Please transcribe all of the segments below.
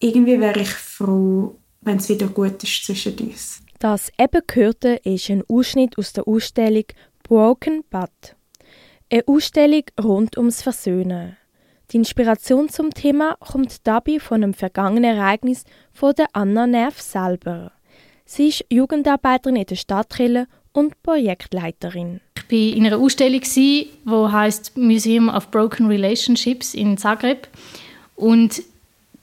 irgendwie wäre ich froh, wenn es wieder gut ist zwischen uns. Das eben gehörte ist ein Ausschnitt aus der Ausstellung Broken But. Eine Ausstellung rund ums Versöhnen. Die Inspiration zum Thema kommt dabei von einem vergangenen Ereignis von der Anna Nerv selber. Sie ist Jugendarbeiterin in der Stadtkirche und Projektleiterin. Ich war in einer Ausstellung, die heißt Museum of Broken Relationships in Zagreb. Und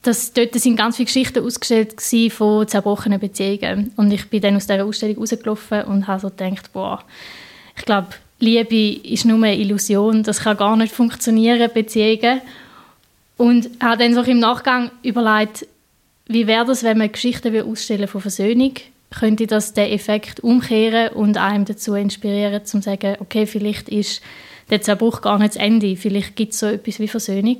das, dort sind ganz viele Geschichten ausgestellt von zerbrochenen Beziehungen. Und ich bin dann aus dieser Ausstellung rausgelaufen und habe so gedacht, boah, ich glaube, Liebe ist nur eine Illusion, das kann gar nicht funktionieren, Beziehungen. Und habe dann so im Nachgang überlegt, wie wäre das, wenn man Geschichten ausstellen von Versöhnung könnte das den Effekt umkehren und einem dazu inspirieren, zu sagen, okay, vielleicht ist der Zerbruch gar nicht das Ende, vielleicht gibt es so etwas wie Versöhnung.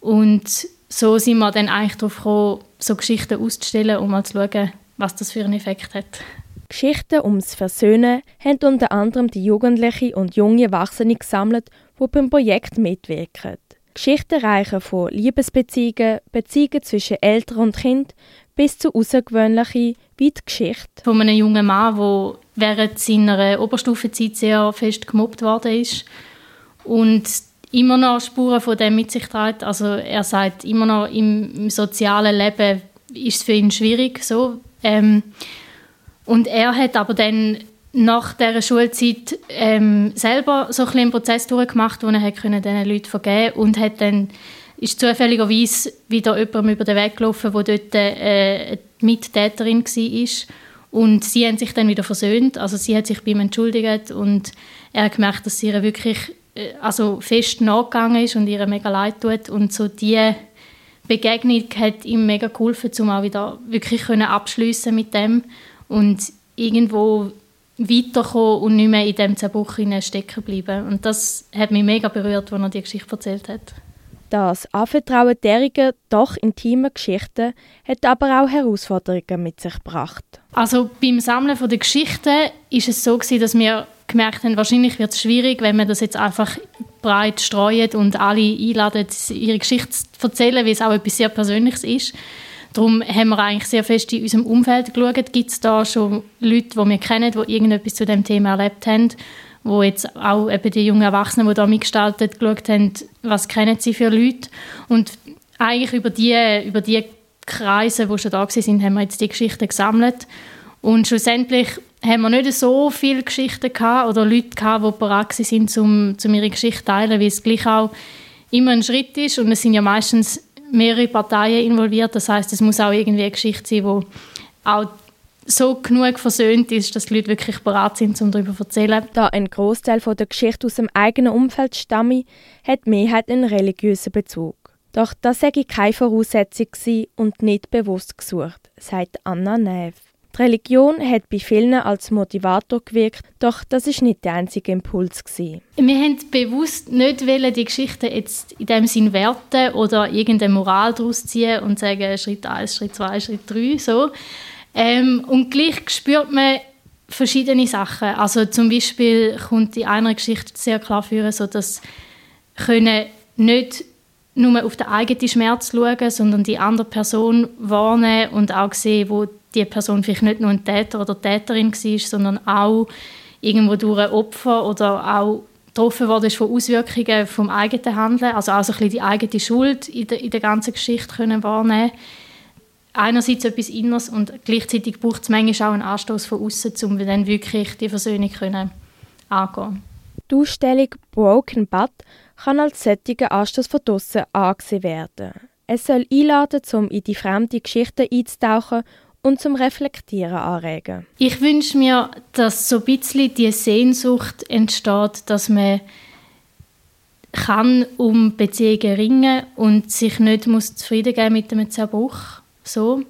Und so sind wir dann eigentlich darauf gekommen, so Geschichten auszustellen, um mal zu schauen, was das für einen Effekt hat. Geschichten ums Versöhnen haben unter anderem die Jugendlichen und junge Erwachsene gesammelt, die beim Projekt mitwirken. Geschichten reichen von Liebesbeziehungen, Beziehungen zwischen Eltern und Kind bis zu außergewöhnlichen wie die Geschichte. Von einem jungen Mann, der während seiner Oberstufenzeit sehr fest gemobbt worden ist und immer noch Spuren von dem mit sich trägt. Also er sagt, immer noch im, sozialen Leben ist es für ihn schwierig. So. Ähm, und er hat aber dann nach dieser Schulzeit ähm, selber so ein einen Prozess durchgemacht, wo er diesen Leuten vergeben und hat dann ist zufälligerweise wieder jemandem über den Weg gelaufen, der dort äh, Mittäterin war. Und sie haben sich dann wieder versöhnt. Also sie hat sich bei ihm entschuldigt und er hat gemerkt, dass sie ihr wirklich also fest nachgegangen ist und ihr mega leid tut. Und so diese Begegnung hat ihm mega geholfen, um auch wieder wirklich abschließen mit dem und irgendwo weiterkommen und nicht mehr in dem Zerbruch stecken bleiben. Und das hat mich mega berührt, als er die Geschichte erzählt hat. Das Anvertrauen derigen doch intimen Geschichten hat aber auch Herausforderungen mit sich gebracht. Also beim Sammeln der Geschichten ist es so gewesen, dass wir gemerkt haben, wahrscheinlich wird es schwierig, wenn man das jetzt einfach breit streut und alle einladen, ihre Geschichte zu erzählen, weil es auch etwas sehr Persönliches ist. Darum haben wir eigentlich sehr fest in unserem Umfeld geschaut, gibt es da schon Leute, die wir kennen, die irgendetwas zu dem Thema erlebt haben wo jetzt auch eben die jungen Erwachsenen, die da mitgestaltet, geschaut haben, was kennen sie für Leute. Und eigentlich über die, über die Kreise, die schon da sind, haben wir jetzt die Geschichten gesammelt. Und schlussendlich haben wir nicht so viele Geschichten gehabt oder Leute gehabt, die bereit sind, um, um ihre Geschichte zu teilen, weil es gleich auch immer ein Schritt ist und es sind ja meistens mehrere Parteien involviert. Das heißt, es muss auch irgendwie eine Geschichte sein, die auch so genug versöhnt ist, dass die Leute wirklich bereit sind, um darüber zu erzählen. Da ein Großteil der Geschichte aus dem eigenen Umfeld stamme, hat die Mehrheit einen religiösen Bezug. Doch das sei keine Voraussetzung und nicht bewusst gesucht, sagt Anna Neff. Die Religion hat bei vielen als Motivator gewirkt, doch das ist nicht der einzige Impuls gewesen. Wir haben bewusst nicht die Geschichte jetzt in dem Sinn werten oder irgendeine Moral daraus ziehen und sagen Schritt 1, Schritt 2, Schritt 3, so, ähm, und gleich spürt man verschiedene Sachen. Also zum Beispiel kommt in einer Geschichte sehr klar führen, so dass können nicht nur auf den eigenen Schmerz schauen, sondern die andere Person warnen und auch sehen, wo die Person vielleicht nicht nur ein Täter oder Täterin war, sondern auch irgendwo durch ein Opfer oder auch getroffen ist von Auswirkungen vom eigenen Handeln, also auch so ein bisschen die eigene Schuld in der, in der ganzen Geschichte können wahrnehmen. Einerseits etwas Inneres und gleichzeitig braucht es manchmal auch einen Anstoß von außen, um dann wirklich die Versöhnung können angehen. Die Ausstellung «Broken But» kann als solcher Anstoß von draussen angesehen werden. Es soll einladen, um in die fremde Geschichte einzutauchen und zum Reflektieren anregen. Ich wünsche mir, dass so ein bisschen die Sehnsucht entsteht, dass man kann um Beziehungen ringen und sich nicht muss zufrieden geben mit einem Zerbruch so.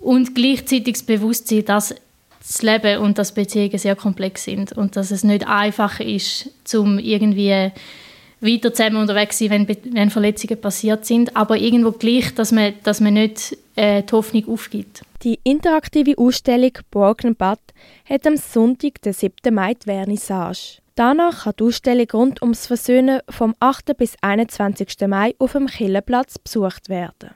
Und gleichzeitig das Bewusstsein, dass das Leben und das Beziehungen sehr komplex sind und dass es nicht einfach ist, um irgendwie weiter zusammen unterwegs zu sein, wenn, wenn Verletzungen passiert sind, aber irgendwo gleich, dass man, dass man nicht äh, die Hoffnung aufgibt. Die interaktive Ausstellung Butt hat am Sonntag, den 7. Mai, die Vernissage. Danach kann die Ausstellung rund ums Versöhnen vom 8. bis 21. Mai auf dem Killenplatz besucht werden.